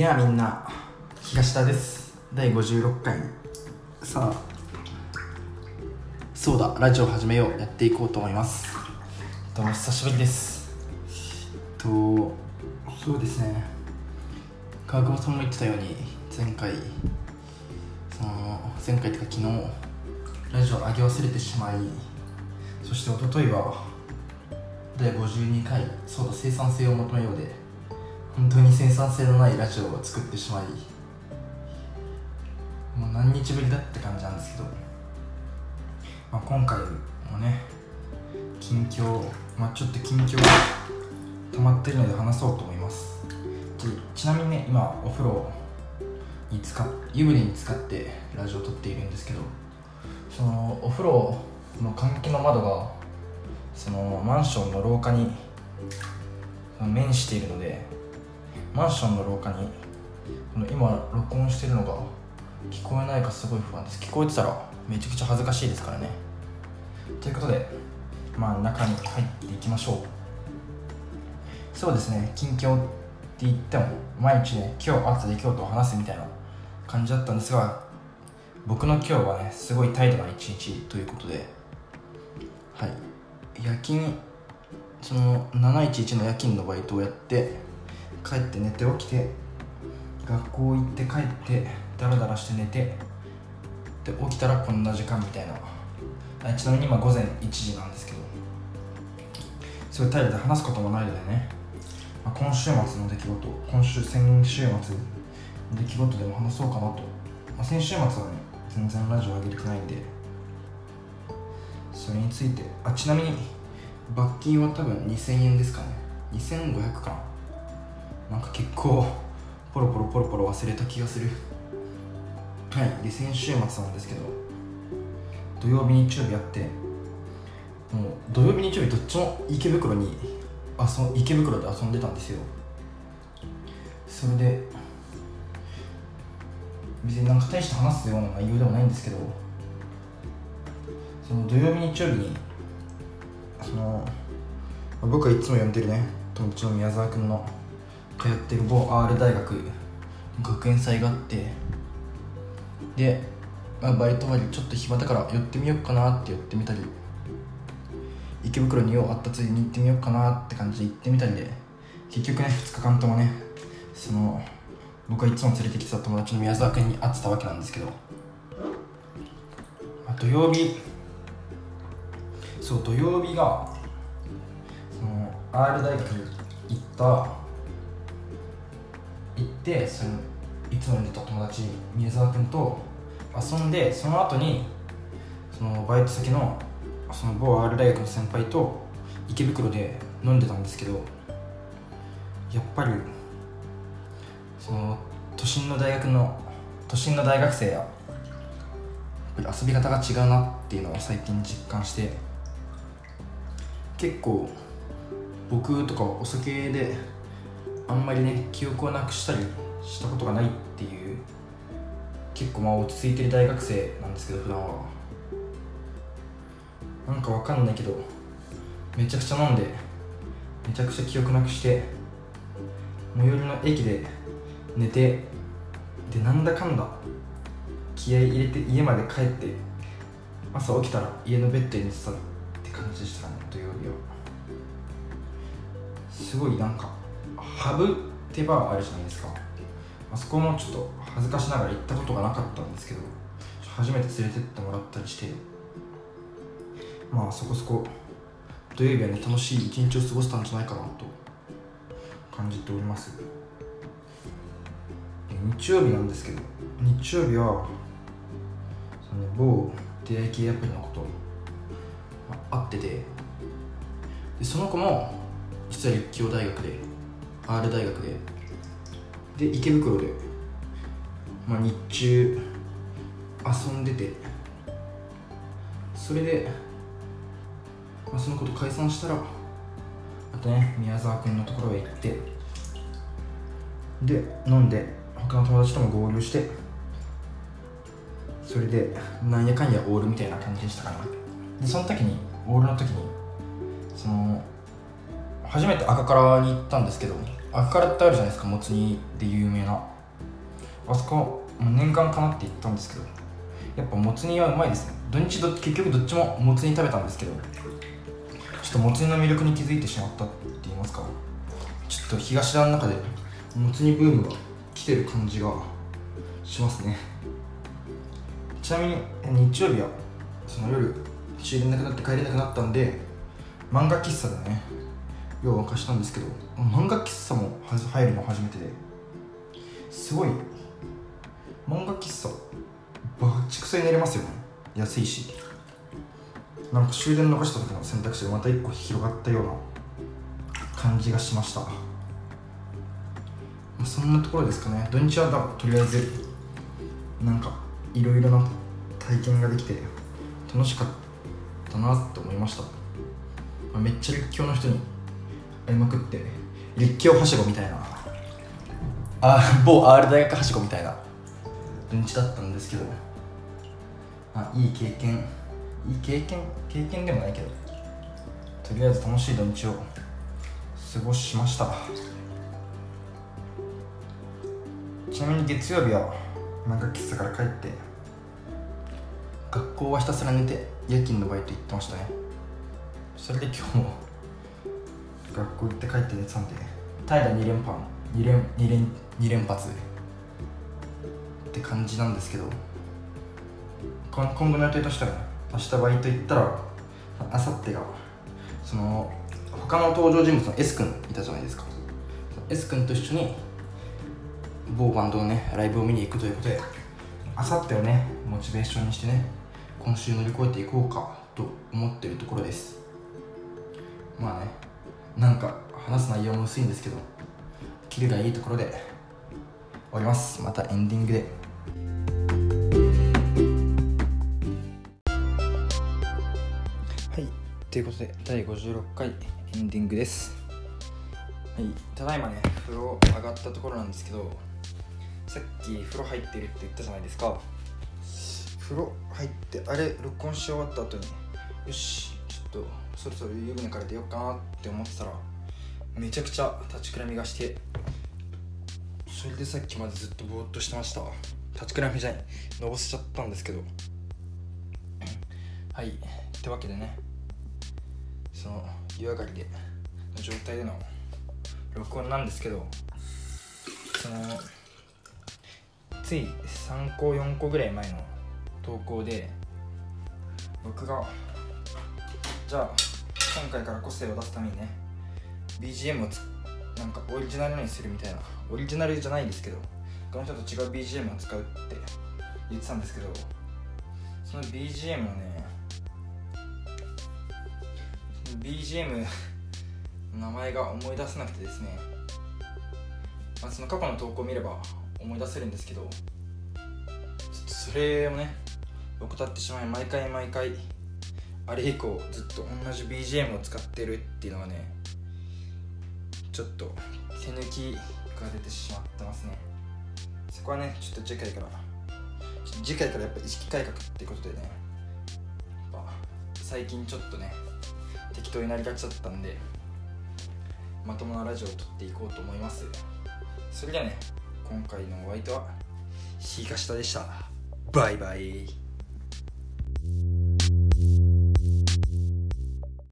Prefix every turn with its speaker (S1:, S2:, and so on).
S1: やあみんな東田です。第56回。さあ。そうだラジオ始めようやっていこうと思います。どうも久しぶりです。とそうですね。川久保さんも言ってたように前回その前回というか昨日ラジオ上げ忘れてしまいそして一昨日は第52回そうだ生産性を求めようで本当に生産性のないラジオを作ってしまいもう何日ぶりだって感じなんですけど、まあ、今回もね近況、まあ、ちょっと近況が溜まってるので話そうと思います。ちちなみにね今お風呂に使湯船に使ってラジオを撮っているんですけどそのお風呂の換気の窓がそのマンションの廊下に面しているのでマンションの廊下にこの今録音してるのが聞こえないかすごい不安です。聞こえてたらめちゃくちゃ恥ずかしいですからね。ということでまあ中に入っていきましょう。そうですね近況って言っても毎日ね今日後で今日と話すみたいな感じだったんですが僕の今日はねすごい態度な一日ということではい。夜勤その711の夜勤のバイトをやって帰って寝て起きて学校行って帰ってダラダラして寝てで起きたらこんな時間みたいな。ちなみに今午前1時なんですけど。すごいう態度で話すこともないのでね、まあ、今週末の出来事今週先週末の出来事でも話そうかなと、まあ、先週末はね全然ラジオ上げてないんで。それについてあちなみに罰金は多分2000円ですかね。2500かな。なんか結構ポロポロポロポロ忘れた気がする。はい。で先週末なんですけど土曜日日曜日あってもう土曜日日曜日どっちも池袋に遊池袋で遊んでたんですよ。それで別になんか大して話すような内容でもないんですけどその土曜日日曜日にその僕がいつも呼んでるね友達の宮沢君の通ってる某 R 大学学園祭があってで、まあ、バイト終わりちょっと暇だから寄ってみようかなって寄ってみたり池袋にようあったついに行ってみようかなって感じで行ってみたりで結局ね2日間ともねその僕がいつも連れてきてた友達の宮沢君に会ってたわけなんですけど、まあ、土曜日そう土曜日がその R 大学に行ったってそのいつも呼んでた友達宮沢君と遊んでその後にそのバイト先のその某 R 大学の先輩と池袋で飲んでたんですけどやっぱりその都心の大学の都心の大学生や遊び方が違うなっていうのを最近実感して結構僕とかお酒であんまりね記憶をなくしたりしたことがないっていう結構まあ落ち着いてる大学生なんですけど普段は。なんかわかんないけどめちゃくちゃ飲んでめちゃくちゃ記憶なくして最寄りの駅で寝てでなんだかんだ気合い入れて家まで帰って朝起きたら家のベッドに寝てたって感じでしたね土曜日は。すごいなんかハブってバーあるじゃないですか。あそこもちょっと恥ずかしながら行ったことがなかったんですけど初めて連れてってもらったりしてまあそこそこ土曜日はね楽しい一日を過ごせたんじゃないかなと感じております。日曜日なんですけど日曜日はその某出会い系アプリのこと会っててでその子も実は立教大学で R 大学で。で池袋で、まあ、日中遊んでて。それで、まあ、その子と解散したらあとね宮沢君のところへ行って。で飲んで他の友達とも合流して。それでなんやかんやオールみたいな感じでしたかな。でその時にオールの時にその初めて赤からに行ったんですけど赤からってあるじゃないですかもつ煮で有名な。あそこもう念願かなって言ったんですけど。やっぱもつ煮はうまいですね。土日ど結局どっちももつ煮食べたんですけど。ちょっともつ煮の魅力に気づいてしまったって言いますか。ちょっと東田の中でもつ煮ブームが来てる感じがしますね。ちなみに日曜日はその夜終電なくなって帰れなくなったんで漫画喫茶でね用を沸かしたんですけど漫画喫茶も入るの初めてですごい漫画喫茶バッチクソに寝れますよね。安いし。なんか終電逃した時の選択肢がまた一個広がったような感じがしました。そんなところですかね。土日はだとりあえずなんかいろいろな体験ができて楽しかったなって思いました、まめっちゃ立教の人に会いまくって立教はしごみたいな。あ某 R 大学はしごみたいな。土日だったんですけど。あいい経験。いい経験経験でもないけど。とりあえず楽しい土日を過ごしました。ちなみに月曜日は漫画喫茶から帰って学校はひたすら寝て夜勤のバイト行ってましたね。それで今日も学校行って帰って寝てたんで。怠惰2連覇。2連2連2連発。って感じなんですけど。今後の予定としては明日バイト行ったらあさってがその他の登場人物の S 君いたじゃないですか。S 君と一緒に某バンドのねライブを見に行くということであさってをねモチベーションにしてね今週乗り越えていこうかと思ってるところです。まあねなんか話す内容も薄いんですけどキルがいいところで終わります。またエンディングで。はいということで第56回エンディングです。はいただいまね風呂上がったところなんですけどさっき風呂入ってるって言ったじゃないですか。風呂入ってあれ録音し終わった後によしちょっとそろそろ湯船から出ようかなって思ってたらめちゃくちゃ立ちくらみがしてそれでさっきまでずっとぼーっとしてました。立ちくらみじゃないのぼせちゃったんですけど。はい。ってわけでねその湯上がりでの状態での録音なんですけどそのつい3個4個ぐらい前の投稿で僕がじゃあ今回から個性を出すためにね BGM をつなんかオリジナルにするみたいな。オリジナルじゃないですけど他の人と違う BGM を使うって言ってたんですけどその BGM をね BGM の名前が思い出せなくてですね、まあ、その過去の投稿を見れば思い出せるんですけどちょっとそれをね怠ってしまい毎回毎回あれ以降ずっと同じ BGM を使ってるっていうのがねちょっと手抜きが出てしまってますね。そこはねちょっと次回から次回からやっぱ意識改革ってことでね最近ちょっとね適当になりがちだったんでまともなラジオを撮っていこうと思います。それではね今回のお相手は東田でした。バイバイ。